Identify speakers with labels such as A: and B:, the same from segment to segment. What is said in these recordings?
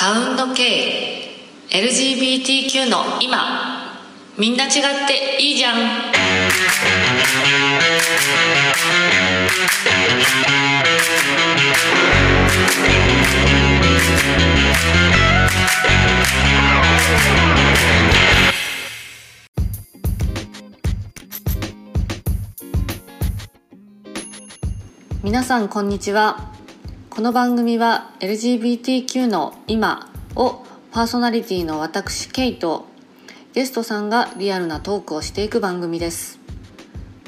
A: サウンド系 LGBTQ の今。みんな違っていいじゃん。皆さんこんにちは。この番組は LGBTQ の今をパーソナリティの私ケイとゲストさんがリアルなトークをしていく番組です。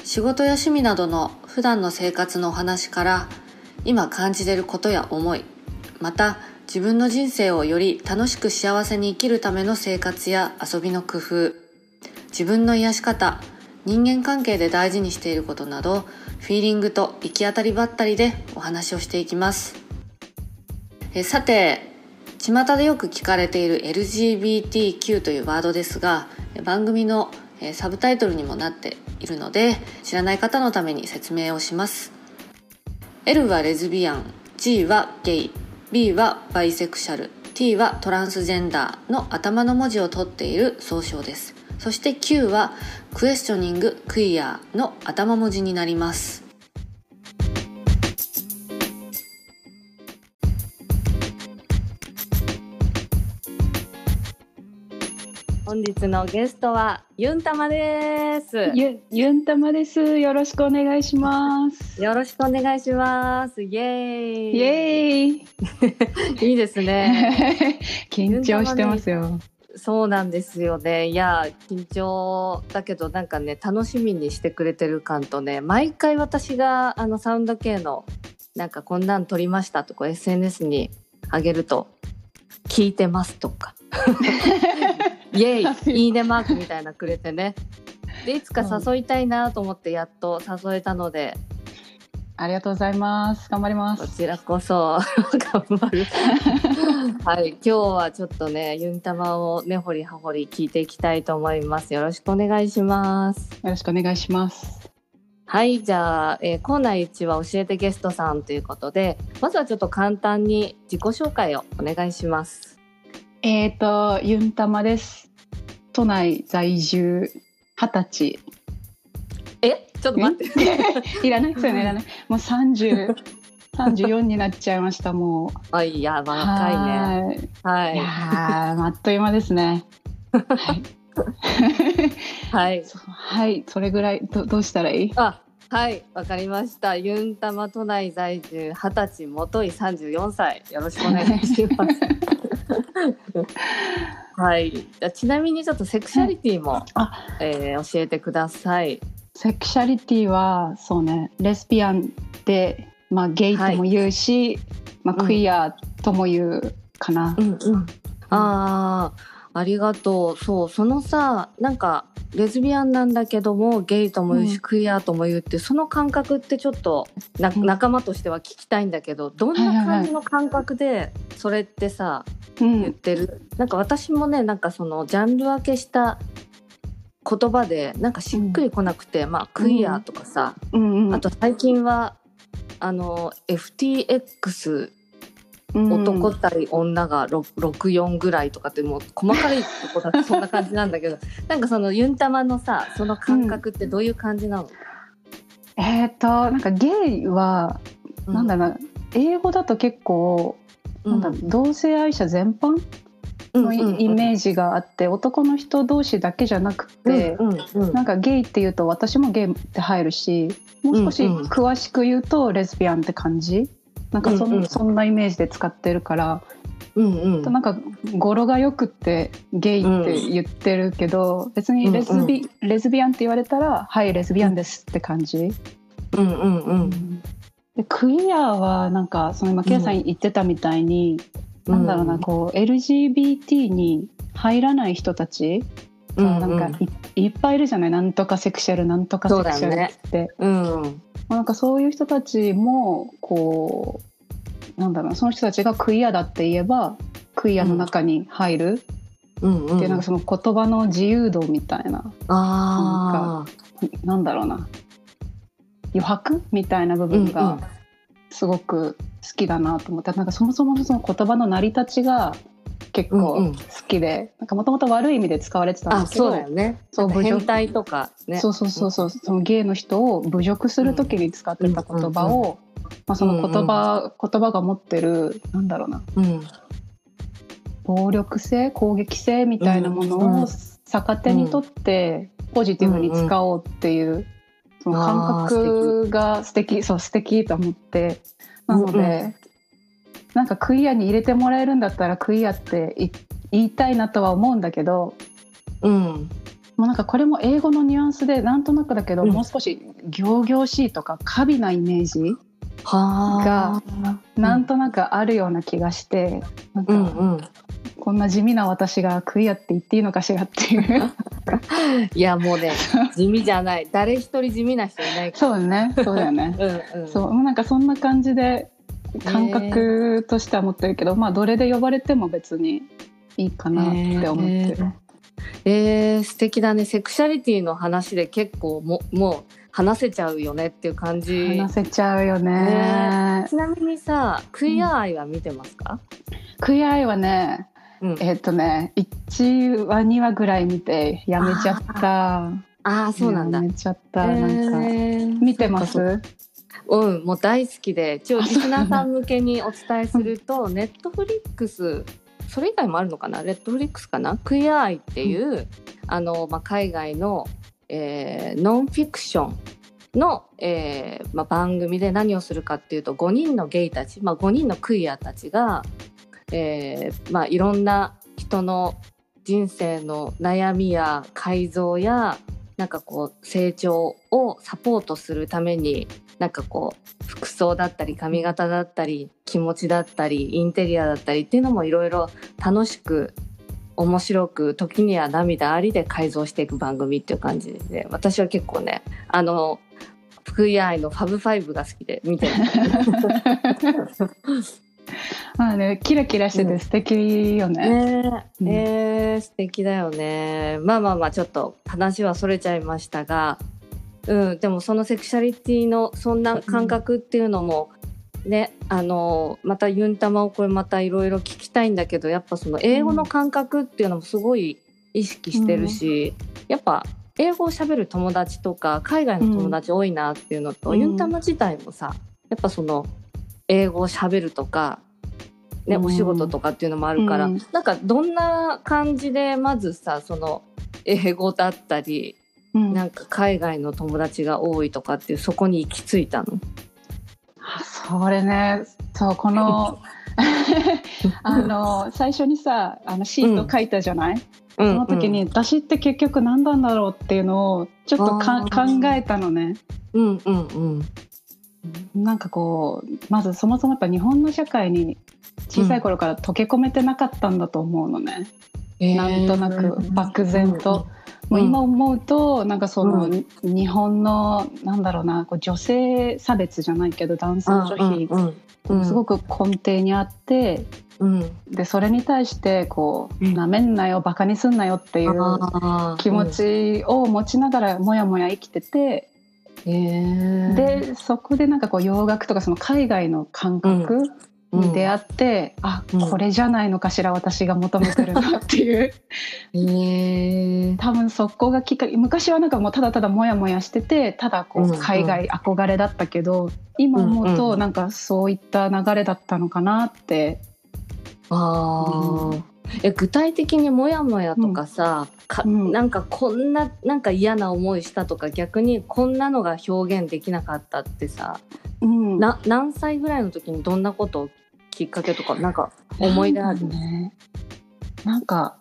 A: 仕事や趣味などの普段の生活のお話から今感じてることや思いまた自分の人生をより楽しく幸せに生きるための生活や遊びの工夫自分の癒し方人間関係で大事にしていることなどフィーリングと行き当たりばったりでお話をしていきます。えさて巷でよく聞かれている LGBTQ というワードですが番組のサブタイトルにもなっているので知らない方のために説明をします。L はレズビアン G はゲイ B はバイセクシャル T はトランスジェンダーの頭の文字を取っている総称です。そして Q はクエスチョニングクイアの頭文字になります。本日のゲストはユンタマです。
B: ゆユンタマです。よろしくお願いします。
A: よろしくお願いします。イエーイ。
B: イエー
A: イ。いいですね。
B: 緊張してますよ。
A: そうなんですよね。いや、緊張だけど、なんかね、楽しみにしてくれてる感とね、毎回私が、あの、サウンド系の、なんかこんなん撮りましたとか、SNS にあげると、聞いてますとか、イエイ、いいねマークみたいなくれてね。で、いつか誘いたいなと思ってやっと誘えたので、
B: ありがとうございます頑張りま
A: こ
B: す
A: ちらこそ 頑張る。はい、今日はちょっとね、ユンタマを根掘り葉掘り聞いていきたいと思います。よろしくお願いします。
B: よろしくお願いします
A: はい、じゃあ、えー、コーナー1は教えてゲストさんということで、まずはちょっと簡単に自己紹介をお願いします。
B: えっ、ー、とユンタマです都内在住二十歳
A: え、ちょっと待って。
B: いらないですよねいらないもう三十三十四になっちゃいましたもう
A: あ、いや、若いね。
B: ね
A: はいい。
B: やーあっという間ですねはい
A: はい。
B: はい それぐらいどどうしたらいい？
A: あ、はい、わかりました。ユンタマ都内在住二十歳、元井三十四歳。よろしくお願いします。はい。ちなみにちょっとセクシャリティも、
B: あ
A: えー教えてください。
B: セクシャリティはそうねレスビアンで、まあ、ゲイとも言うし、まあ、
A: うん
B: クイアとも言うかな、
A: うんうん。ああ、ありがとう。そう、そのさ、なんか、レズビアンなんだけども、ゲイとも言うし、
B: うん。
A: クイアとも言うって、その感覚ってちょっと、な
B: うん。
A: 仲間としては聞きたいんだけど、どんな感じの感覚で、それってさ、
B: うん。
A: 言ってる？なんか私もねなんかそのジャンル分けした言葉でなんかしっくりこなくて、まあクイアとかさ、
B: うん。うん
A: あと最近はあの FTX
B: うん
A: 男対女が6 64ぐらいとかってもう細かいとこだとそんな感じなんだけど なんかそのユンタマのさその感覚ってどういう感じなの、
B: えっ、となんかゲイは、なんだろうな英語だと結構、なんだろう同性愛者全般のイ,、メージがあって男の人同士だけじゃなくて、
A: うんうんうん。
B: なんかゲイっていうと私もゲイって入るしもう少し
A: うんうん。
B: 詳しく言うとレズビアンって感じなんかそ,、ん
A: うんうん。
B: そんなイメージで使ってるから、
A: うんうん。
B: なんか語呂がよくってゲイって言ってるけど、別にレズビ、レズビアンって言われたら「はいレズビアンです」って感じ。
A: うんうんうん。
B: でクイアはなんかその今ケイさん言ってたみたいに、なんだろうなこう LGBT に入らない人たち、
A: うんうん。
B: なんかいいっぱいいるじゃない？なんとかセクシャルなんとかセクシャルって、
A: うん
B: なんかそういう人たちもこうなんだろうなその人たちがクイアだって言えばクイアの中に入る。
A: うんうん。
B: っていう、なんかその言葉の自由度みたいな、
A: あ
B: なんだろうな。余白？みたいな部
A: あ、
B: 分がすごく好きだなと思って、なんかそもそもその言葉の成り立ちが結構好きで、うん。うん、なんかもともと悪い意味で使われてたんですけど
A: そうだよね。そう変態とかね。
B: そうそうそうそう、そのゲイの人を侮辱する時に使ってた言葉を、まあ、その言葉、言葉が持ってるなんだろうな、うん、暴力性攻撃性みたいなものを逆手にとってポジティブに使おうっていう、その感覚が素敵そう素敵と思って。なので、なんかクイアに入れてもらえるんだったらクイアって言いたいなとは思うんだけど、うん、もうなんかこれも英語のニュアンスでなんとなくだけど、うん、もう少し仰々しいとか過敏なイメージがなんとなくあるような気がして、なんか、うんうん、こんな地味な私がクイアって言っていいのかしらっていう。
A: いやもうね地味じゃない。誰一人地味な人いない
B: そうねそうだよね。うん、そうもうなんかそんな感じで感覚としては持ってるけど、まあどれで呼ばれても別にいいかなって思ってる。
A: えー、えー、素敵だね。セクシャリティの話で結構ももう話せちゃうよねっていう感じ。
B: 話せちゃうよね、
A: ちなみにさクイアアイは見てますか、
B: うん、クイアアイはね、うん、えっ、とね1話2話ぐらい見てやめちゃった。あ
A: あそうなんだ。
B: やめちゃった、えー、なんか見てます？
A: うんもう大好きで一応リスナーさん向けにお伝えすると ネットフリックスそれ以外もあるのかな？ネットフリックスかな？クイアアイっていう、うん、あの、まあ、海外のえー、ノンフィクションの、えーまあ、番組で何をするかっていうと5人のゲイたち、まあ、5人のクイアたちが、えーまあ、いろんな人の人生の悩みや改造やなんかこう成長をサポートするためになんかこう服装だったり髪型だったり気持ちだったりインテリアだったりっていうのもいろいろ楽しく面白く時には涙ありで改造していく番組っていう感じで私は結構ねあの福井愛のファブファイブが好きで見てる
B: まあねキラキラしてて素敵よね。
A: うん、ねえ、うん、えー、素敵だよね。まあまあまあちょっと話はそれちゃいましたが、うんでもそのセクシャリティのそんな感覚っていうのもね、あのまたユンタマをこれまたいろいろ聞きたいんだけどやっぱその英語の感覚っていうのもすごい意識してるし、うん、やっぱ英語をしゃべる友達とか海外の友達多いなっていうのと、うん、ユンタマ自体もさやっぱその英語をしゃべるとか、ね、お仕事とかっていうのもあるから、うん、なんかどんな感じでまずさその英語だったり、うん、なんか海外の友達が多いとかっていうそこに行き着いたの？
B: それね。そうこの あの最初にさあのシート書いたじゃない、うん、その時に、私って結局何なんだろうっていうのをちょっとか考えたのね。うんうんうん、なんかこうまずそもそもやっぱ日本の社会に小さい頃から溶け込めてなかったんだと思うのね、うん、なんとなく漠然と。もう今思うと、なんかその、日本のなんだろうなこう女性差別じゃないけど男性女卑、すごく根底にあって、うん、でそれに対してこうなめんなよバカにすんなよっていう気持ちを持ちながらもやもや生きてて。でそこでなんかこう洋楽とかその海外の感覚に出会って、うん、あ、これじゃないのかしら私が求めてるなっていう、えー、多分そこがきっかけ昔はなんかもうただただモヤモヤしててただこう海外憧れだったけど、うんうん、今思うとなんかそういった流れだったのかなって。
A: あうん、え具体的にモヤモヤとかさ、うん、なんかこんななんか嫌な思いしたとか逆にこんなのが表現できなかったってさ、うん、な何歳ぐらいの時にどんなことをきっかけとかなんか思い出ある？ね。
B: なんか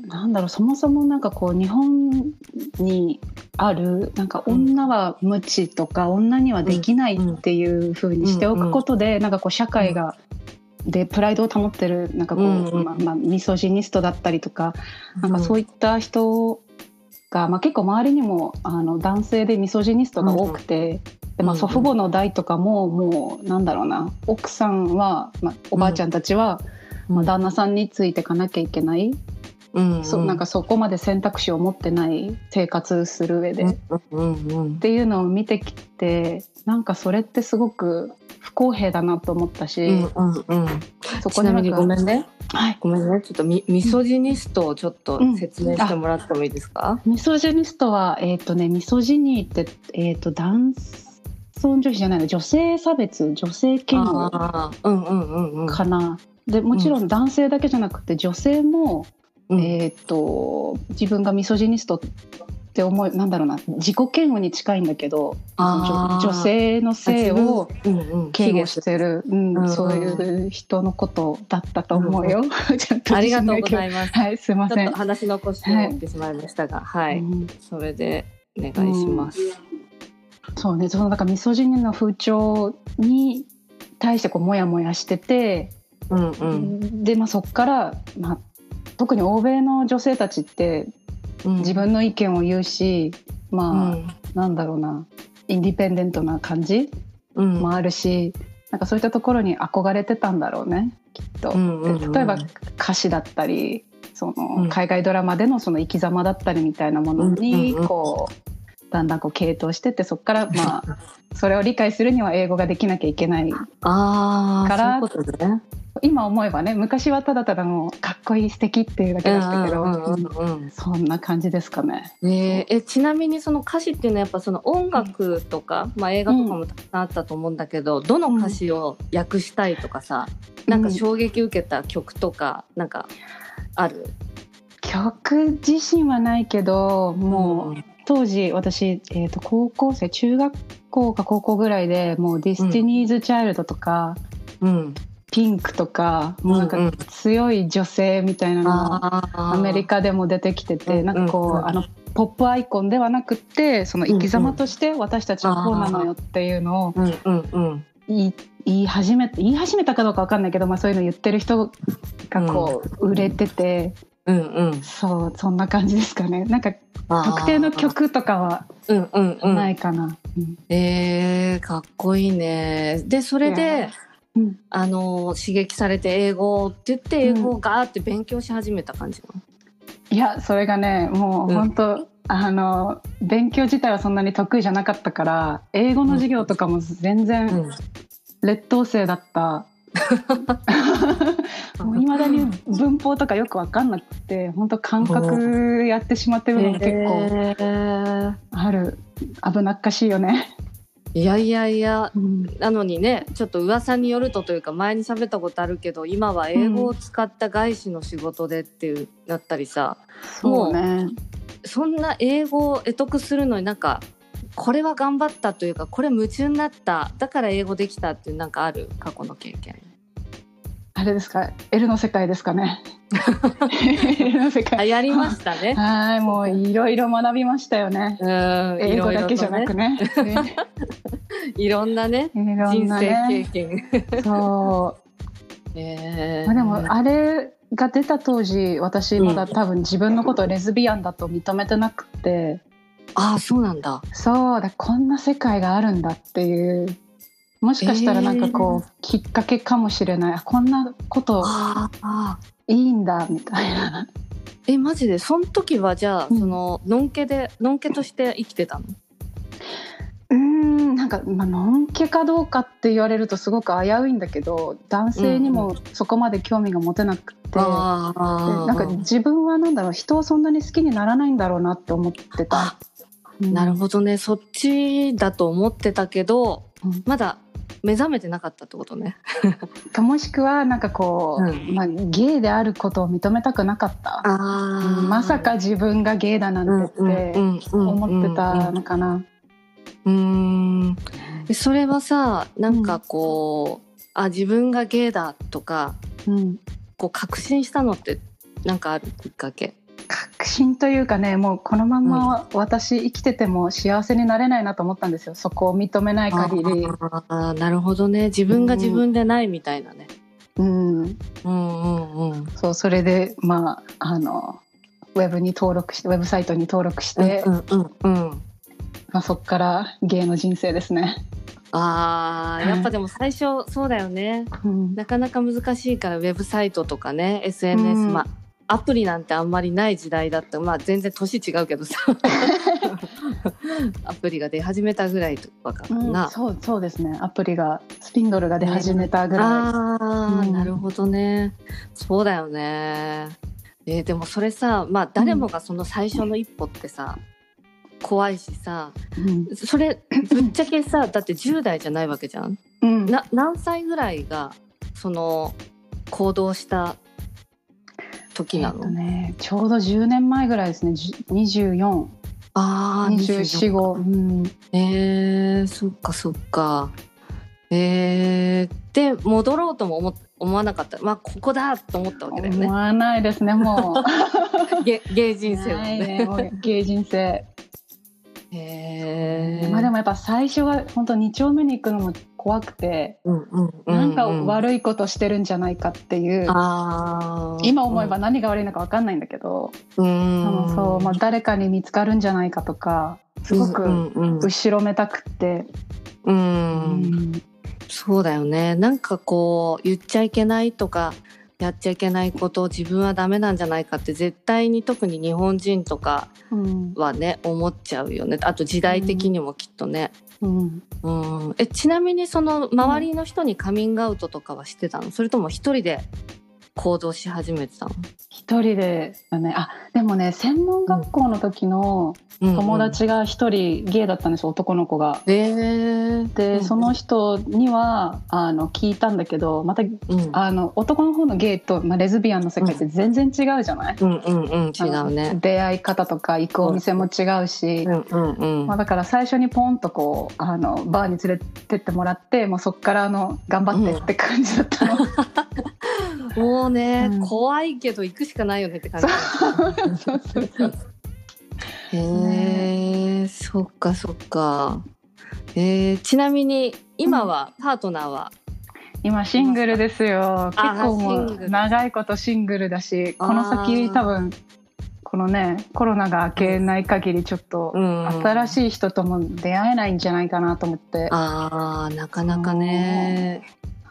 B: なんだろうそもそもなんかこう日本にあるなんか女は無知とか、うん、女にはできないっていうふうにしておくことで、なんかこう社会が、でプライドを保ってるなんかこう、まあまあ、ミソジニストだったりとか、なんかそういった人が、まあ、結構周りにもあの男性でミソジニストが多くて、でまあ、祖父母の代とかももうなんだろうな。奥さんは、まあ、おばあちゃんたちは、まあ、旦那さんについてかなきゃいけない。
A: うんうん、
B: そうなんかそこまで選択肢を持ってない生活する上で、っ
A: うんうん
B: ていうのを見てきてなんかそれってすごく不公平だなと思ったし、
A: うんうんうん、
B: そこ
A: ちなみにごめんね。
B: はい、
A: ごめんね。ちょっとミミソジニストをちょっと
B: うん。
A: 説明してもらってもいいですか、
B: ミソジニストはえっ、とねミソジニーってえっ、と男尊女卑じゃないの。女性差別女性嫌悪
A: あー。うんうんうんうん。
B: かな。でもちろん男性だけじゃなくて女性も、
A: うん。
B: えっ、と自分がミソジニストって思いなんだろうな自己嫌悪に近いんだけど女女性の性を
A: うんうん
B: 嫌悪してる、うん
A: うん
B: そういう人のことだったと思うよ。
A: ありがとうご
B: い
A: ざいます。
B: はいすいません。
A: 話の腰を折ってしまいましたが、はい、
B: うん。
A: それでお願いします。
B: そうねそのなんかミソジニの風潮に対してこうモヤモヤしてて、
A: うんうん。
B: でまあそこから、まあ、特に欧米の女性たちって
A: うん、
B: 自分の意見を言うし、まあ、
A: うん。
B: なんだろうなインディペンデントな感じ
A: うん。
B: もあるし、なんかそういったところに憧れてたんだろうねきっと。
A: うんうんうん。
B: で例えば歌詞だったりその、
A: うん。
B: 海外ドラマでのその生き様だったりみたいなものに
A: うんうんうん。
B: こうだんだんこう傾倒してってそこからまあ それを理解するには英語ができなきゃいけない
A: ああ、
B: から。今思えばね昔はただただのかっこいい素敵っていうだけでしたけど、
A: うんうん
B: うん
A: うん。うん
B: そんな感じですかね。
A: ねええちなみにその歌詞っていうのはやっぱその音楽とか、まあ、映画とかもたくさんあったと思うんだけど、どの歌詞を訳したいとかさ、なんか衝撃受けた曲とかなんかある、
B: 曲自身はないけどもう、当時私、えー、と高校生中学校か高校ぐらいでもう「 Destiny's Child」とか、
A: うん、
B: P!nk とかもうなんか
A: うんうん。
B: 強い女性みたいなのが
A: あ
B: アメリカでも出てきてて
A: うん
B: なんかこう、
A: うん
B: あのポップアイコンではなくってその生き様として私たちはこうなのよっていうのを言い言い始め言い始めたかどうかわかんないけど、まあ、そういうの言ってる人がこう売れてて、
A: うんうん。
B: そうそんな感じですかね。なんか特定の曲とかは
A: うんうんうん。
B: ないかな。うん。
A: えー、かっこいいね。でそれで
B: うん。
A: あの刺激されて英語って言って英語をガーって勉強し始めた感じなの、
B: いやそれがねもう
A: うん。
B: 本当、あの勉強自体はそんなに得意じゃなかったから英語の授業とかも全然劣等生だった。もう未だに文法とかよく分かんなくて本当感覚やってしまってるのも結構ある。危なっかしいよね。
A: いやいやいや
B: うん。
A: なのにねちょっと噂によるとというか前に喋ったことあるけど今は英語を使った外資の仕事でっていうなったりさ、
B: そうね。
A: そんな英語を得得するのになんかこれは頑張ったというかこれ夢中になった。だから英語できたっていうなんかある？過去の経験。
B: あれですか？L の世界ですかね？L の世
A: あ
B: 界。
A: やりましたね。
B: はいもういろいろ学びましたよね。
A: うん
B: 英語だけじゃなく
A: ね。いろんなね 人
B: な
A: 生経
B: ね。
A: 験。
B: そう。
A: え。
B: まあ、でもあれが出た当時私まだ
A: うん
B: 多分自分のことをレズビアンだと認めてなくて、
A: ああそうなんだ。
B: そうだこんな世界があるんだっていう。もしかしたらなんかこう、きっかけかもしれない。あこんなこといいんだみたいな。
A: えマジで？その時はじゃあ、
B: うん。
A: そののんけでのんけとして生きてたの？
B: うーんなんか、まあのんけかどうかって言われるとすごく危ういんだけど男性にもそこまで興味が持てなくて、
A: あ
B: でなんか自分はなんだろう人をそんなに好きにならないんだろうなって思ってた。
A: あなるほどね。そっちだと思ってたけど、
B: うん。
A: まだ目覚めてなかったってことね。
B: かもしくはなんかこう、
A: うん。
B: まあ、ゲイであることを認めたくなかった、
A: あ
B: まさか自分がゲイだなんてって思ってたのかな。
A: うんえそれはさなんかこう、あ自分がゲイだとか
B: うん。
A: こう確信したのってなんかあるきっかけ？
B: 確信というかねもうこのまん。ま私生きてても幸せになれないなと思ったんですよ。そこを認めない限り。
A: あーなるほどね。自分が自分でないみたいなね、
B: うん、
A: うん、うんうん。
B: そうそれでまああのウェブに登録してウェブサイトに登録して、
A: うんうんうん
B: まあ、そこからゲイの人生ですね。
A: あーやっぱでも最初そうだよね。
B: うん。
A: なかなか難しいからウェブサイトとかね SNS、
B: うん。
A: まあアプリなんてあんまりない時代だった。まあ全然年違うけどさ。アプリが出始めたぐらいとかかな、
B: うん、そうそうですね。アプリがスピンドルが出始めたぐらい、
A: ああ、なるほどね。そうだよね。えー、でもそれさまあ誰もがその最初の一歩ってさ、怖いしさ、うん、それぶっちゃけさだって10代じゃないわけじゃん、うん、な何歳ぐらいがその行動した時なの、えー
B: ね、ちょうど10年前ぐらいですね。24
A: ああ
B: 245、うん、
A: えー、そっかそっか。えー、で戻ろうとも思思わなかった。まあここだと思ったわけだよね。
B: 思わないですねも
A: う。芸芸人生はね
B: ね芸人生。
A: へえ。
B: まあでもやっぱ最初は本当2丁目に行くのも怖くて、うんうんうん、なんか悪いことしてるんじゃないかっていう今思えば何が悪いのか分かんないんだけど、うん、そう、まあ、誰かに見つかるんじゃないかとかすごく後ろめたくって。
A: うん、うん、そうだよね。なんかこう言っちゃいけないとかやっちゃいけないことを自分はダメなんじゃないかって絶対に特に日本人とかはね、うん、思っちゃうよね。あと時代的にもきっとね。うん、うん、えちなみにその周りの人にカミングアウトとかはしてたの？それとも一人で行動し始めてたの？
B: 一人でだね。あでもね専門学校の時の友達が一人ゲイだったんですよ、男の子が。
A: えー、
B: で、その人にはあの聞いたんだけどまた、うん、あの男の方のゲイと、まあ、レズビアンの世界って全然違うじゃない、
A: うんうんうん、違うね。
B: 出会い方とか行くお店も違うし、うんうんうん。まあ、だから最初にポンとこうあのバーに連れてってもらってもうそっからあの頑張ってって感じだったの。
A: もうね、うん、怖いけど行くしかないよねって感じ。そう。そう。そう。へえ、そっかそっか。えー、ちなみに今はパートナーは、
B: 今シングルですよ。結構もう。長いことシングルだし、この先多分このねコロナが明けない限りちょっと新しい人とも出会えないんじゃないかなと思って。
A: ああなかなかね。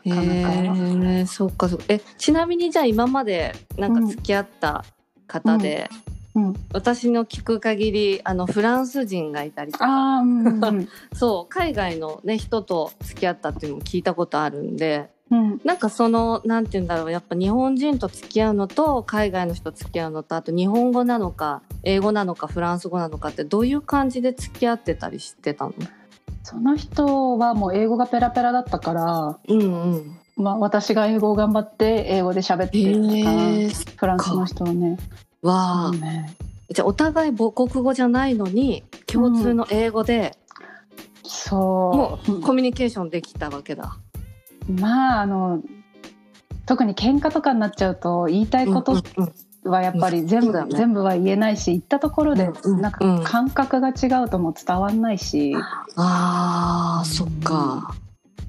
A: えー、そっかそ。えちなみにじゃあ今までなんか付き合った方で、うん。うん、私の聞く限りあのフランス人がいたりとか、うんうん、そう海外の、ね、人と付き合ったっていうのも聞いたことあるんで、うん、なんかそのなんて言うんだろうやっぱ日本人と付き合うのと海外の人と付き合うのとあと日本語なのか英語なのかフランス語なのかってどういう感じで付き合ってたりしてたの？
B: その人はもう英語がペラペラだったから、
A: うんうん。
B: まあ、私が英語を頑張って英語で喋ってるかな、フランスの人はね。
A: わあ、ね、じゃあお互い母国語じゃないのに共通の英語で、
B: うん、そう。
A: もうコミュニケーションできたわけだ。
B: まああの特に喧嘩とかになっちゃうと言いたいことはやっぱり全部、ね、全部は言えないし言ったところでなんか感覚が違うとも伝わんないし、うん、
A: あーそっか。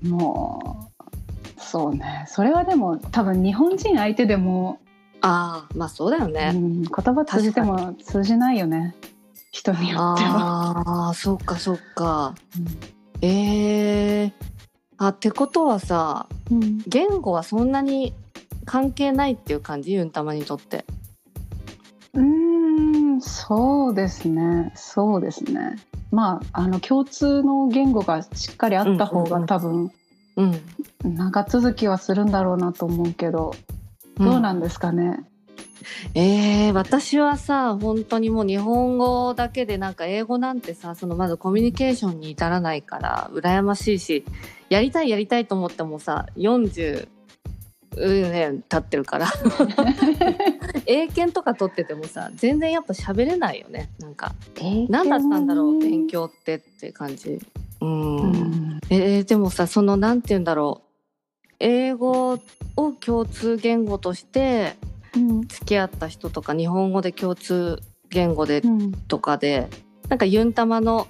B: もうそうね。それはでも多分日本人相手でも
A: ああまあそうだよね、うん、
B: 言葉通じても通じないよね。人によっては。
A: ああそっかそっか、うん、えー、あってことはさ、うん、言語はそんなに関係ないっていう感じ？ユンタマにとって
B: うんそうですね。そうですね。まああの共通の言語がしっかりあった方が多分、うん、長続きはするんだろうなと思うけどどうなんですかね、
A: うん、えー、私はさ本当にもう日本語だけでなんか英語なんてさそのまずコミュニケーションに至らないから羨ましいしやりたいやりたいと思ってもさ40年経ってるから。英検とか取っててもさ全然やっぱ喋れないよね。なんか何だったんだろう勉強ってって感じ。うん、うん、えー、でもさそのなんて言うんだろう。英語を共通言語として付き合った人とか、日本語で共通言語でとかで、うん、なんかユンタマの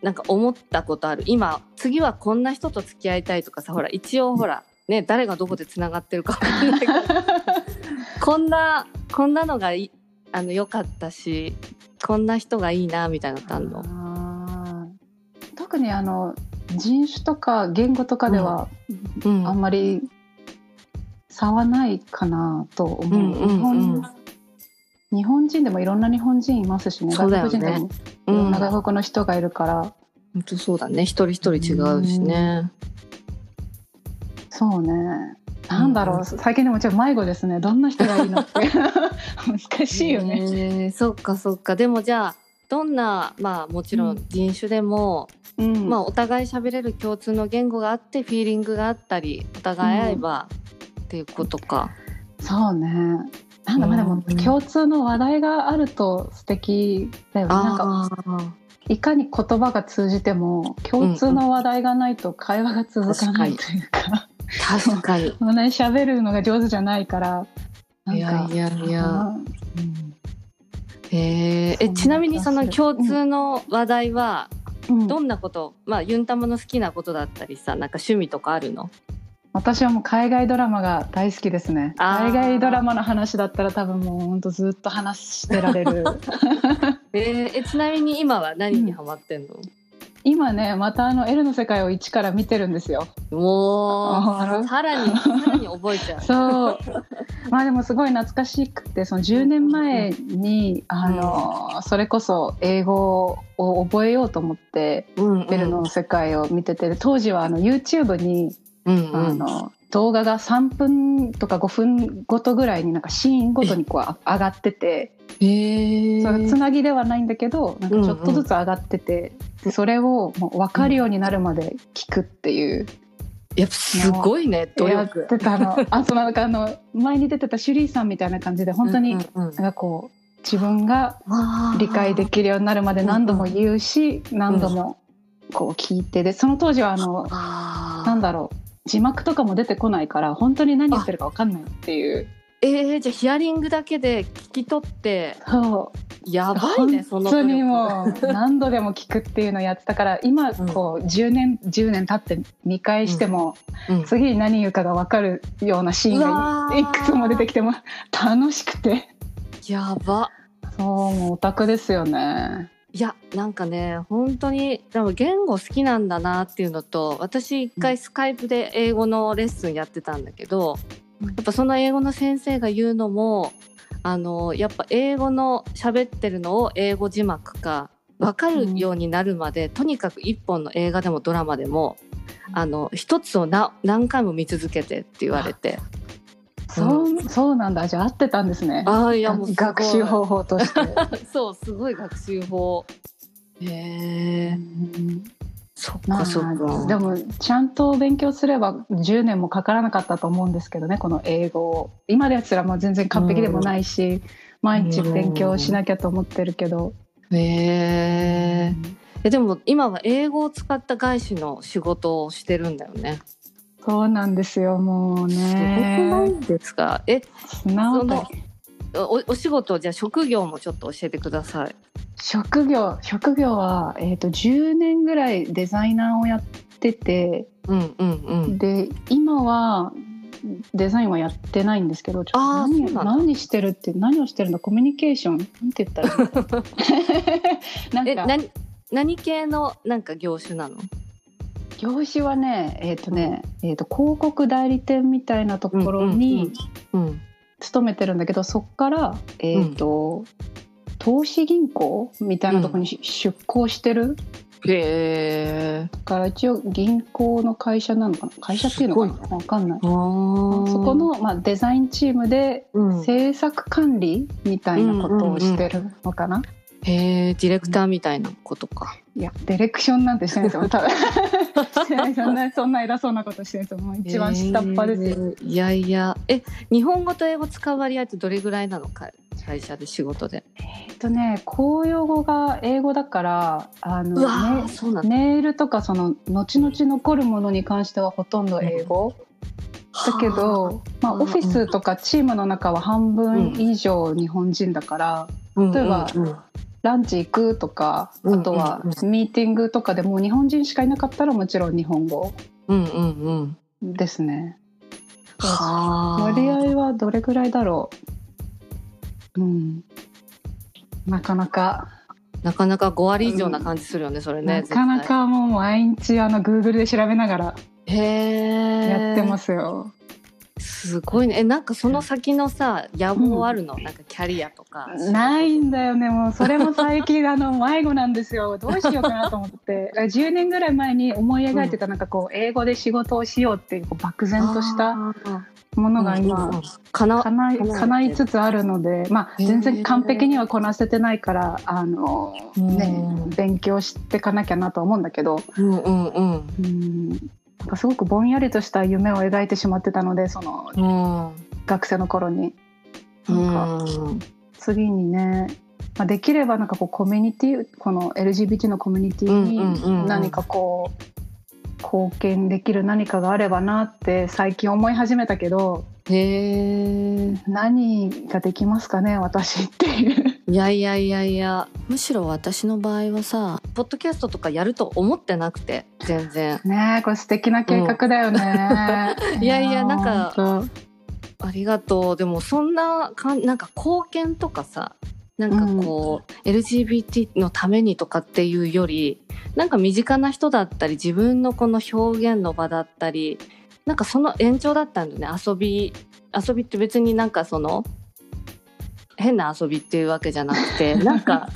A: なんか思ったことある。今次はこんな人と付き合いたいとかさほら一応ほらね誰がどこでつながってるか分かんない。け どこんなこんなのがいあの良かったしこんな人がいいなみたいなのってあるの？
B: 特にあの人種とか言語とかでは、あんまり差はないかなと思う。日本日本人でもいろんな日本人いますしね。
A: ね。
B: 外国人でもいろん。な外国の人がいるから、
A: 本当そうだね。一人一人違うしね
B: そうね。なんだろう、
A: うん。
B: 最近でもちょっと迷子ですね。どんな人がいいのって。難しいよね、
A: ねえ。そっかそっか。でもじゃあどんなまあもちろん人種でも、
B: うん。
A: まあお互い喋れる共通の言語があってフィーリングがあったりお互い合えば、っていうことか。
B: そうね。なんだまあでも
A: うん
B: 共通の話題があると素敵だよね。なんかいかに言葉が通じても共通の話題がないと会話が続かないというか、
A: 確かに。
B: そんなに喋るのが上手じゃないからか
A: いやいやいや。
B: う
A: ええちなみにその共通の話題は
B: うん。
A: どんなこと、まあユンタマの好きなことだったりさなんか趣味とかあるの？
B: 私はもう海外ドラマが大好きですね。海外ドラマの話だったら多分もうほんとずっと話してられる。
A: えーえちなみに今は何にハマってんの、
B: 今ねまたあの「L の世界」を一から見てるんですよ。
A: も
B: あら
A: うさらにさらに覚えちゃう。
B: そう。まあでもすごい懐かしくてその10年前に、あのそれこそ英語を覚えようと思って
A: うん「
B: エルの世界」を見てて当時はあの YouTube に、
A: うん
B: あの動画が3分とか5分ごとぐらいになんかシーンごとにこうあ上がってて。
A: へえ
B: それつなぎではないんだけどなんかちょっとずつ上がってて、でそれをもう分かるようになるまで聞くっていう。
A: やっぱすごいね努
B: やっ
A: 力。
B: てたの。あとなんかあの前に出てたシュリーさんみたいな感じで本当に
A: うんうんうん。
B: なんかこう自分が理解できるようになるまで何度も言うし何度もこう聞いて。でその当時はあのなんだろう字幕とかも出てこないから本当に何言ってるか分かんないっていう。
A: えー、じゃあヒアリングだけで聞き取って
B: そう。
A: やばいねその
B: 本当にもう何度でも聞くっていうのをやってたから今こう10年10年経って見返しても
A: うん。
B: 次に何言うかが分かるようなシーンがいくつも出てきても楽しくて。
A: やば。
B: そうもうオタクですよね。
A: いやなんかね本当にでも言語好きなんだなっていうのと私一回スカイプで英語のレッスンやってたんだけど、
B: うん。
A: やっぱその英語の先生が言うのもあのやっぱ英語の喋ってるのを英語字幕か分かるようになるまで、とにかく一本の映画でもドラマでもあの一つをな何回も見続けてって言われて
B: そうそうなんだ。じゃあ合ってたんですね。
A: ああいやもう
B: 学習方法として。
A: そうすごい学習法。へえ
B: うん。
A: そっ
B: まあ
A: かそっか。
B: でもちゃんと勉強すれば10年もかからなかったと思うんですけどねこの英語を。今ですらもう全然完璧でもないし、毎日勉強しなきゃと思ってるけど、
A: へええでも今は英語を使った外資の仕事をしてるんだよね。
B: そうなんですよもう
A: すごくない
B: ね
A: ですか？え
B: 綱渡り
A: おお仕事じゃあ職業もちょっと教えてください。
B: 職業職業は、えー、と10年ぐらいデザイナーをやってて
A: うんうんうん。
B: で今はデザインはやってないんですけどちょっと
A: あー
B: 何何してるって何をしてるのコミュニケーション？なんて言ったら
A: 何系のなんか業種なの？
B: 業種はねえっ、とね、えー、と広告代理店みたいなところに
A: うん
B: 勤めてるんだけど、そっからえっ、と、投資銀行みたいなところにし出向してる
A: へえ。
B: だから一応銀行の会社なのかな？会社っていうのかな？わかんない。そこの、まあ、デザインチームで
A: うん。
B: 制作管理みたいなことをしてるのかな、
A: へえディレクターみたいなことか。
B: いやディレクションなんてしてないですよ。多分 そんなそんな偉そうなことしてないですよもう一番下っ端ですよ、
A: へーいやいや。え日本語と英語使う割合ってどれぐらいなのか会社で仕事で？
B: えっとね公用語が英語だからあのね
A: そうなんだ。
B: メールとかその後々残るものに関してはほとんど英語、だけど、まあ、
A: うん
B: オフィスとかチームの中は半分以上日本人だから、
A: うん
B: 例えば
A: うん。うん
B: ランチ行くとか
A: うんうん
B: あとはミーティングとかでも日本人しかいなかったらもちろん日本語
A: うんうんうん。
B: ですね。
A: はあ。
B: 割合はどれぐらいだろううんなかなか、
A: なかなか5割以上な感じするよね、それね。
B: なかなかもう毎日あの Google で調べながら。やってますすよ。
A: すすごいね。えなんかその先のさ野望あるの、うん、なんかキャリアとか。
B: ないんだよねもうそれも最近あの迷子なんですよ。どうしようかなと思って。10年ぐらい前に思い描いてたなんかこう英語で仕事をしようっていう漠然としたものが今、かな叶いつつあるので、まあ、全然完璧にはこなせてないからあの、ね、勉強していかなきゃなと思うんだけど、うんうんうん、うんなんかすごくぼんやりとした夢を描いてしまってたのでその、学生の頃に。なんか次にねまあ、できればなんかこうコミュニティこの LGBT のコミュニティに何かこう貢献できる何かがあればなって最近思い始めたけどへ何ができますかね私っていう
A: いやいやいやいやむしろ私の場合はさポッドキャストとかやると思ってなくて全然。
B: ねこれ素敵な計画だよね、
A: うん、いやいやなんかありがとう。でもそんなかんなんか貢献とかさなんかこう、うん、LGBT のためにとかっていうよりなんか身近な人だったり自分のこの表現の場だったりなんかその延長だったんだよね。遊び遊びって別になんかその変な遊びっていうわけじゃなくてなんか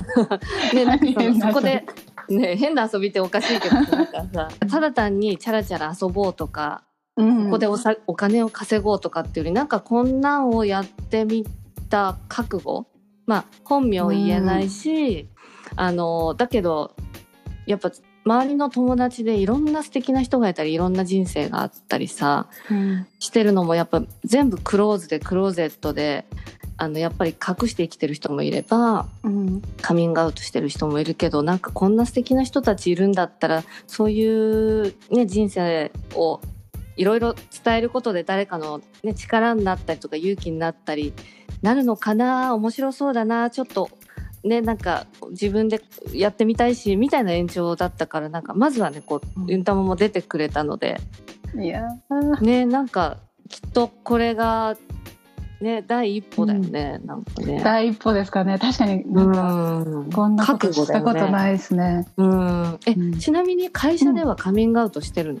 A: ねなんかそこで、ね、変な遊びっておかしいけどなんかさただ単にチャラチャラ遊ぼうとか、うん、ここでおさお金を稼ごうとかっていうよりなんかこんなんをやってみた覚悟まあ本名言えないし、うん、あのだけどやっぱ周りの友達でいろんな素敵な人がいたりいろんな人生があったりさ、うん、してるのもやっぱ全部クローズでクローゼットであのやっぱり隠して生きてる人もいれば、うん、カミングアウトしてる人もいるけどなんかこんな素敵な人たちいるんだったらそういう、ね、人生をいろいろ伝えることで誰かの、ね、力になったりとか勇気になったりなるのかな面白そうだなちょっとねなんか自分でやってみたいしみたいな延長だったからなんかまずはねこうユンタモも出てくれたので。いやねなんかきっとこれがね第一歩だよね、うん、なんかね。
B: 第一歩ですかね。確かになんかこんなことしたことないですね。
A: うん。え、うん、ちなみに会社ではカミングアウトしてるの、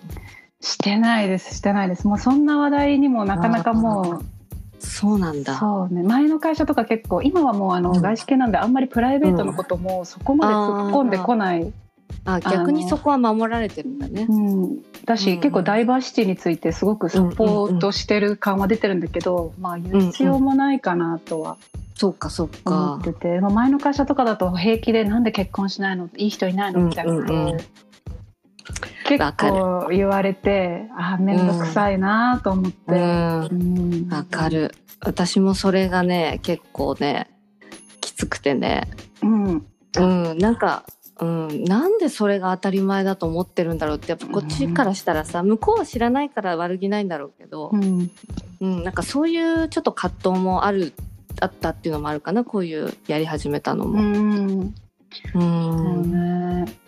B: してないです。してないです。もうそんな話題にもなかなかもう
A: そうなんだ。
B: そうね。前の会社とか結構今はもうあの外資系なんであんまりプライベートのこともそこまで突っ込んでこない、
A: あ逆にそこは守られてるんだね。う
B: ん、だし、うん、結構ダイバーシティについてすごくサポートしてる感は出てるんだけど、まあ言う必要もないかなとは。
A: そうかそうか。
B: 思ってて、まあ、前の会社とかだと平気でなんで結婚しないの？いい人いないの？みたいなことを結構言われてあ面倒くさいなと思って。わ、
A: うん、かる。私もそれがね結構ねきつくてね。うん、うん、なんかうん、なんでそれが当たり前だと思ってるんだろうってやっぱこっちからしたらさ、うん、向こうは知らないから悪気ないんだろうけど、うん、うん、なんかそういうちょっと葛藤もあるあったっていうのもあるかなこういうやり始めたのも。うん、
B: うん。ね。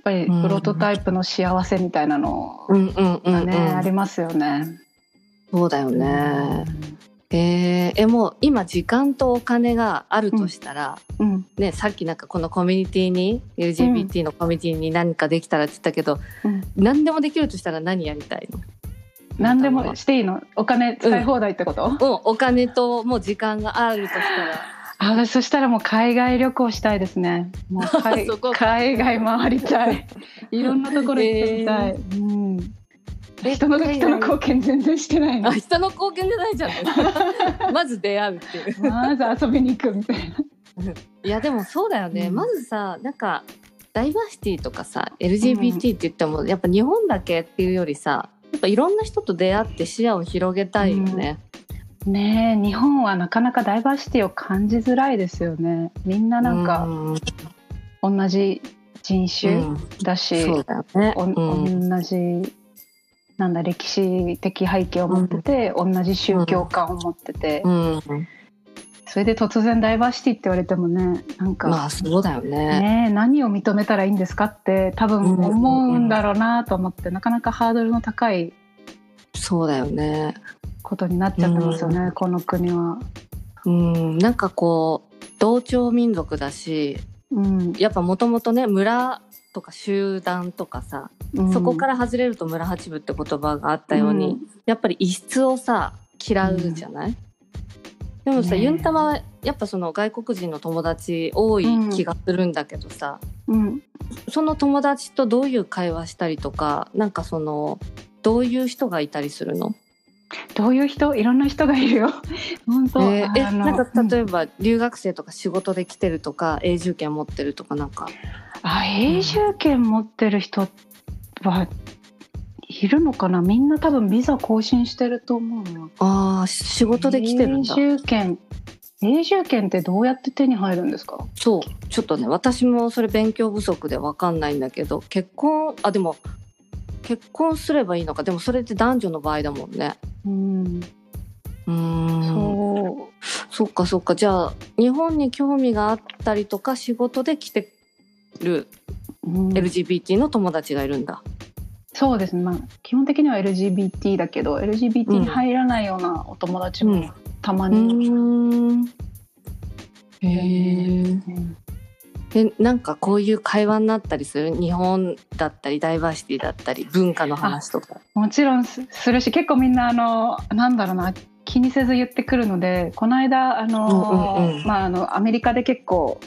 B: っぱりプロトタイプの幸せみたいなのがね、ありますよね。
A: そうだよね。えー、えもう今時間とお金があるとしたら、うん、ね、さっきなんかこのコミュニティに LGBT のコミュニティに何かできたらって言ったけど、うん、何でもできるとしたら何やりたいの？
B: 何でもしていいの？お金使い放題ってこと、うん、
A: お金ともう時間があるとしたら。
B: あそしたらもう海外旅行したいですね。もう海 海外回りたい。いろんなところ行ってみたい。えー、うん。人の人の貢献全然してない
A: あ人の貢献じゃないじゃん。まず出会うっていう。
B: まず遊びに行くみたいな。
A: いやでもそうだよね。うん、まずさなんかダイバーシティとかさ LGBT って言っても、やっぱ日本だけっていうよりさやっぱいろんな人と出会って視野を広げたいよね。うん
B: ね日本はなかなかダイバーシティを感じづらいですよねみんななんか同じ人種だし、うんねうん、同じなんだ歴史的背景を持ってて、うん、同じ宗教観を持ってて、それで突然ダイバーシティって言われてもねなんか
A: まあそうだよね。
B: ね何を認めたらいいんですかって多分思うんだろうなと思って、なかなかハードルの高い
A: そうだよね。
B: ことになっちゃってますよね、うん、この国は。
A: うん。なんかこう同調民族だし、うん、やっぱもともとね村とか集団とかさ、うん、そこから外れると村八部って言葉があったように、うん、やっぱり異質をさ嫌うじゃない、でもさ、
B: ねえ。
A: ユンタマはやっぱその外国人の友達多い気がするんだけどさ、
B: うん。
A: その友達とどういう会話したりとかなんかそのどういう人がいたりするの？
B: どういう人？いろんな人がいるよ。本当、
A: え。ーえなんか例
B: うん。
A: えば留学生とか仕事で来てるとか永住権持ってるとかなんか
B: あ永住権持ってる人はいるのかな？みんな多分ビザ更新してると思うな
A: ああ仕事で来てるんだ。
B: 永住権永住権ってどうやって手に入るんですか？
A: そう。ちょっとね私もそれ勉強不足で分かんないんだけど結婚あでも結婚すればいいのか。でもそれって男女の場合だもんね。
B: うん。
A: うーん。
B: そ
A: そっかそっか。じゃあ日本に興味があったりとか仕事で来てる LGBT の友達がいるんだ。
B: そうですね、まあ、基本的には LGBT だけど LGBT に入らないようなお友達
A: うん。
B: もたま
A: う
B: に、
A: ーん。へえ。
B: うん
A: でなんかこういう会話になったりする日本だったりダイバーシティだったり文化の話とか。
B: もちろんすするし結構みんなあのなんだろうな気にせず言ってくるのでこの間あの、
A: うんうんうん。
B: まあ、あのアメリカで結構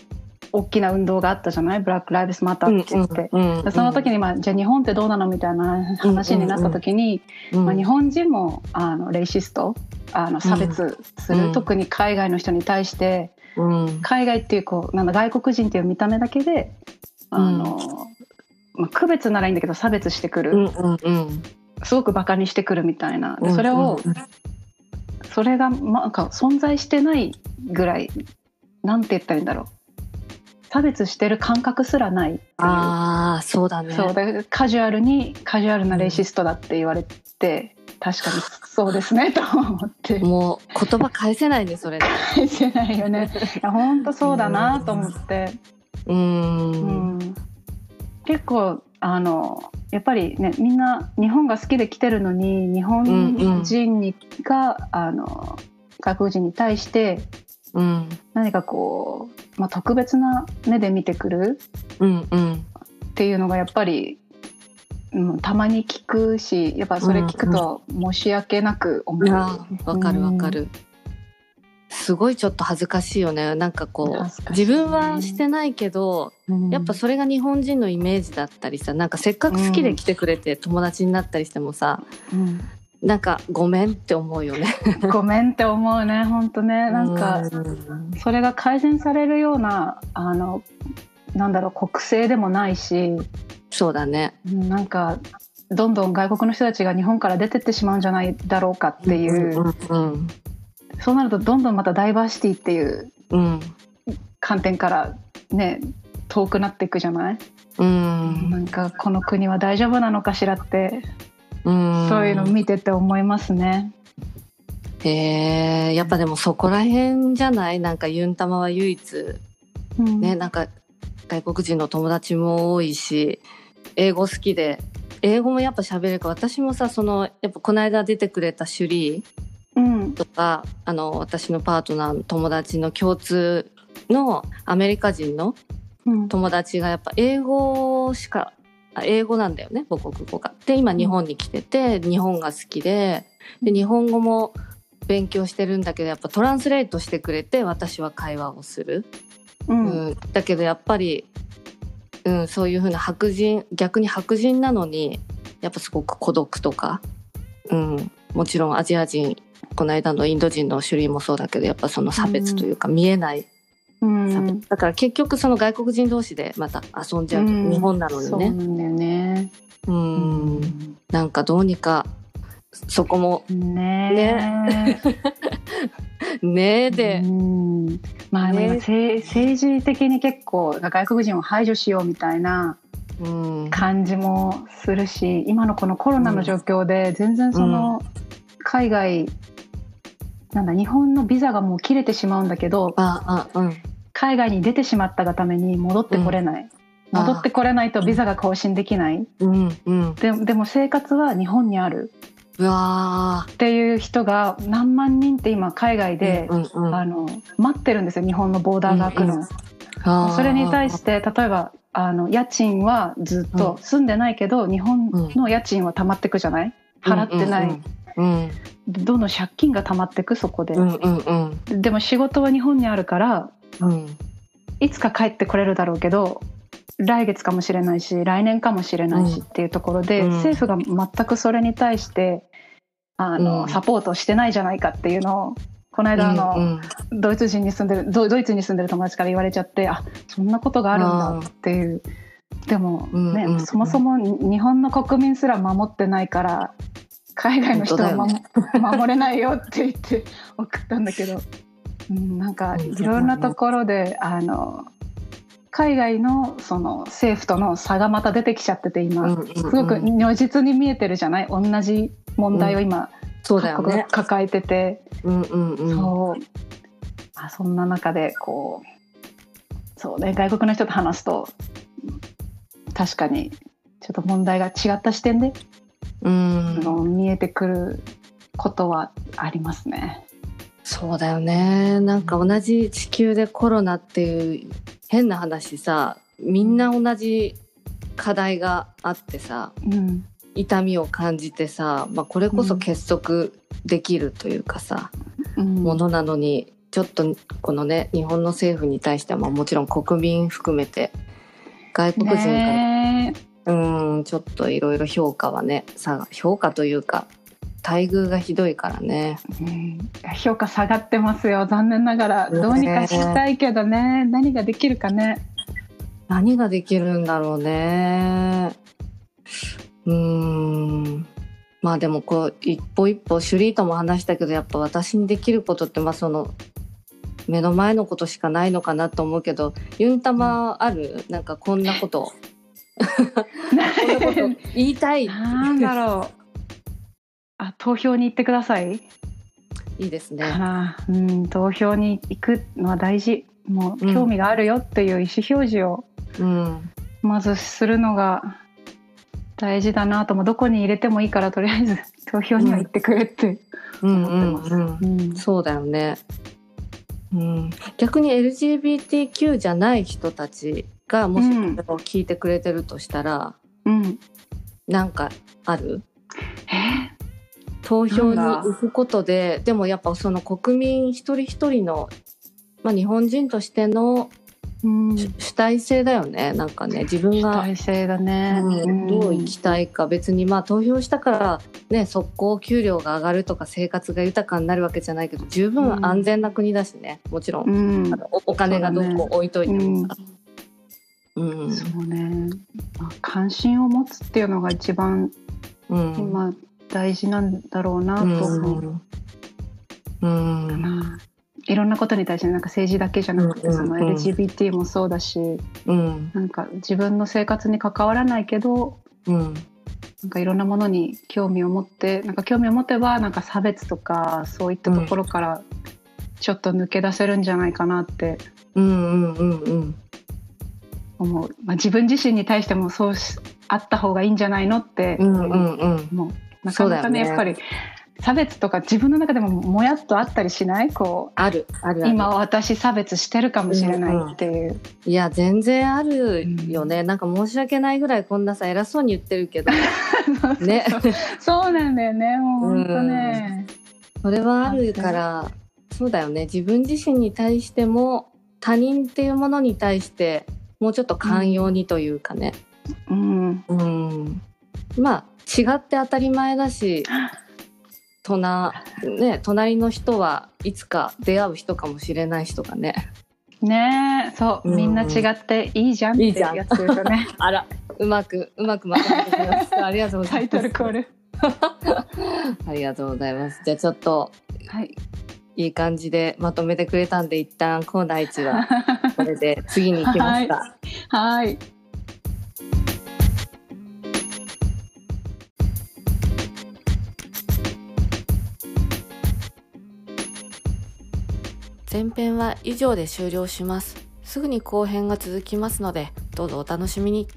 B: 大きな運動があったじゃない？ブラック・ライブスマターって言って。
A: うんうん。
B: でその時に、まあ、じゃあ日本ってどうなの？みたいな話になった時に、
A: うん
B: まあ、日本人もあのレイシスト？あの差別する、
A: うん
B: 特に海外の人に対して
A: うん。
B: 海外っていうこうなんだ外国人っていう見た目だけであの、まあ、区別ならいいんだけど差別してくる、
A: うんうんうん。
B: すごくバカにしてくるみたいな。でそれを、
A: うん。
B: それが、まあ、なんか存在してないぐらいなんて言ったらいいんだろう差別してる感覚すらない。
A: ああそうだね。
B: そうだカジュアルにカジュアルなレイシストだって言われて確かにそうですねと思って。
A: もう言葉返せないねそれ。
B: 返せないよね。本当そうだなと思って、
A: う
B: うん。ん、結構あのやっぱりねみんな日本が好きで来てるのに日本人にが、あの外国人に対して
A: うん。
B: 何かこう、まあ、特別な目で見てくる
A: うんうん。
B: っていうのがやっぱり、うん、たまに聞くしやっぱそれ聞くと申し訳なく思う。
A: いやわかるわかる。すごいちょっと恥ずかしいよね。なんかこう、
B: ね。
A: 自分はしてないけど
B: うん。
A: やっぱそれが日本人のイメージだったりさなんかせっかく好きで来てくれて友達になったりしてもさ、
B: うん
A: なんかごめんって思うよね。
B: ごめんって思うね本当ね。なんか
A: うん
B: それが改善されるようなあのなんだろう国政でもないし
A: そうだね。
B: うんなんかどんどん外国の人たちが日本から出てってしまうんじゃないだろうかっていう、
A: うんうん。
B: そうなるとどんどんまたダイバーシティっていう
A: うん。
B: 観点からね遠くなっていくじゃない、
A: うん。
B: なんかこの国は大丈夫なのかしらって、
A: うん。
B: そういうの見てて思いますね。
A: へえやっぱでもそこら辺じゃない？なんかユンタマは唯一。
B: うん。
A: ねなんか外国人の友達も多いし英語好きで。英語もやっぱ喋れるか。ら私もさそのやっぱこの間出てくれたシュリー
B: うん。
A: とかあの私のパートナーの友達の共通のアメリカ人の
B: うん。
A: 友達がやっぱ英語しかあ英語なんだよね母国語が。で今日本に来てて日本が好きでで日本語も勉強してるんだけどやっぱトランスレートしてくれて私は会話をする。
B: うん。
A: うん、だけどやっぱり、うん、そういうふうな白人逆に白人なのにやっぱすごく孤独とか、うん、もちろんアジア人この間のインド人の種類もそうだけどやっぱその差別というか見えない
B: うん。
A: だから結局その外国人同士でまた遊んじゃうと、
B: うん。
A: 日本なの
B: そう
A: にね
B: なんだよね。
A: うん。なんかどうにかそこも
B: ね
A: ね。えで、
B: うん。まあね。
A: ね
B: 政政治的に結構外国人を排除しようみたいな
A: うん。
B: 感じもするし今のこのコロナの状況で全然その海外、なんだ日本のビザがもう切れてしまうんだけど
A: ああうん
B: 海外に出てしまったがために戻ってこれない、
A: うん。
B: 戻ってこれないとビザが更新できない。
A: うんうん。
B: ででも生活は日本にある。
A: うわ
B: っていう人が何万人って今海外
A: ー
B: で、
A: うんうん
B: あの待ってるんですよ日本のボーダーが開くの、
A: うんあー。
B: それに対して例えばあの家賃はずっと住んでないけど、日本の家賃は溜まってくじゃない？払ってない、
A: うんうんうん。
B: どん。どん借金が溜まってくそこで、
A: うんうんうん。
B: でも仕事は日本にあるから
A: うん。
B: いつか帰ってこれるだろうけど来月かもしれないし来年かもしれないし
A: うん。
B: っていうところで、
A: うん。
B: 政府が全くそれに対してあの、
A: うん。
B: サポートしてないじゃないかっていうのをこの間あの、
A: うん
B: ドイツ人に住んでるドドイツに住んでる友達から言われちゃってあそんなことがあるんだっていう。でもね、
A: うんうん。
B: そもそも日本の国民すら守ってないから海外の人は 守れないよって言って送ったんだけど、うん、なんかいろんなところであの海外のその政府との差がまた出てきちゃってて今、すごく如実に見えてるじゃない？同じ問題を今、
A: そうだよ
B: 各国
A: ね
B: が抱えてて。
A: うんうんうん。
B: そう。あそんな中でこうそうね外国の人と話すと確かにちょっと問題が違った視点で、
A: うん。
B: あの見えてくることはありますね。
A: そうだよね。なんか同じ地球でコロナっていう変な話さみんな同じ課題があってさ
B: うん。
A: 痛みを感じてさ、まあ、これこそ結束できるというかさ、
B: うん。
A: ものなのにちょっとこのね日本の政府に対しては、まあ、もちろん国民含めて外国人から、
B: ね
A: うんちょっといろいろ評価はねさ評価というか待遇がひどいからね。
B: うん。評価下がってますよ。残念ながら。
A: ね。
B: どうにかしたいけどね。何ができるかね。
A: 何ができるんだろうね。うーん。まあでもこう一歩一歩シュリーとも話したけどやっぱ私にできることってまあその目の前のことしかないのかなと思うけどユンタマある？なんかこんなこと。こんなこと言いたい。
B: なんだろうあ投票に行ってください。
A: いいですね。
B: うん、投票に行くのは大事。も
A: う
B: うん。興味があるよっていう意思表示を
A: うん。
B: まずするのが大事だなともどこに入れてもいいからとりあえず 投票には行ってくれって。
A: うん。
B: 思ってます。
A: そうだよね。うん、逆に LGBTQ じゃない人たちがもし聞いてくれてるとしたら、
B: うん。
A: なんかある？
B: え
A: 投票に行くことででもやっぱその国民一人一人の、まあ、日本人としての
B: うん。
A: 主主体性だよね。なんかね自分
B: 主
A: が、
B: 体性だね、
A: うんどう生きたいか。別にまあ投票したからね速攻給料が上がるとか生活が豊かになるわけじゃないけど十分安全な国だしね。もちろん、おお金がどうこう置いといても。さ。うん。
B: そうね、まあ、関心を持つっていうのが一番
A: うん。
B: 今大事なんだろうなと思う。
A: うん。うん。
B: まあいろんなことに対してなんか政治だけじゃなくて、
A: うん
B: その
A: うん。
B: LGBT もそうだし
A: うん。
B: なんか自分の生活に関わらないけど
A: うん。
B: なんかいろんなものに興味を持ってなんか興味を持てばなんか差別とかそういったところからちょっと抜け出せるんじゃないかなって
A: うんうんうんうん。
B: 思う、まあ、自分自身に対してもそうしあった方がいいんじゃないのって
A: うんうんうん。
B: 思うなかな
A: そうだよね。
B: かねやっぱり差別とか自分の中でももやっとあったりしない？こ
A: あるあるある。
B: う今私差別してるかもしれないっていう。
A: いや全然あるよね、なんか申し訳ないぐらいこんなさ偉そうに言ってるけど。ね。
B: そうなんだよね。もう本当ね。
A: それはあるからそうだよね。自分自身に対しても他人っていうものに対してもうちょっと寛容にというかね、
B: うん。
A: うん、まあ違って当たり前だし 隣,、ね、隣の人はいつか出会う人かもしれない人がね。
B: ねえそう、
A: うん。
B: みんな違っていいじゃんって
A: いいじゃん
B: やつですよね。
A: あらうまくうまくまとめてきましたありがとうございます。
B: トルコール。
A: ありがとうございます。じゃあちょっと
B: はい。
A: いい感じでまとめてくれたんで一旦コーナー1はこれで次に行きますか。
B: はい
A: 前編は以上で終了します。すぐに後編が続きますので、どうぞお楽しみに。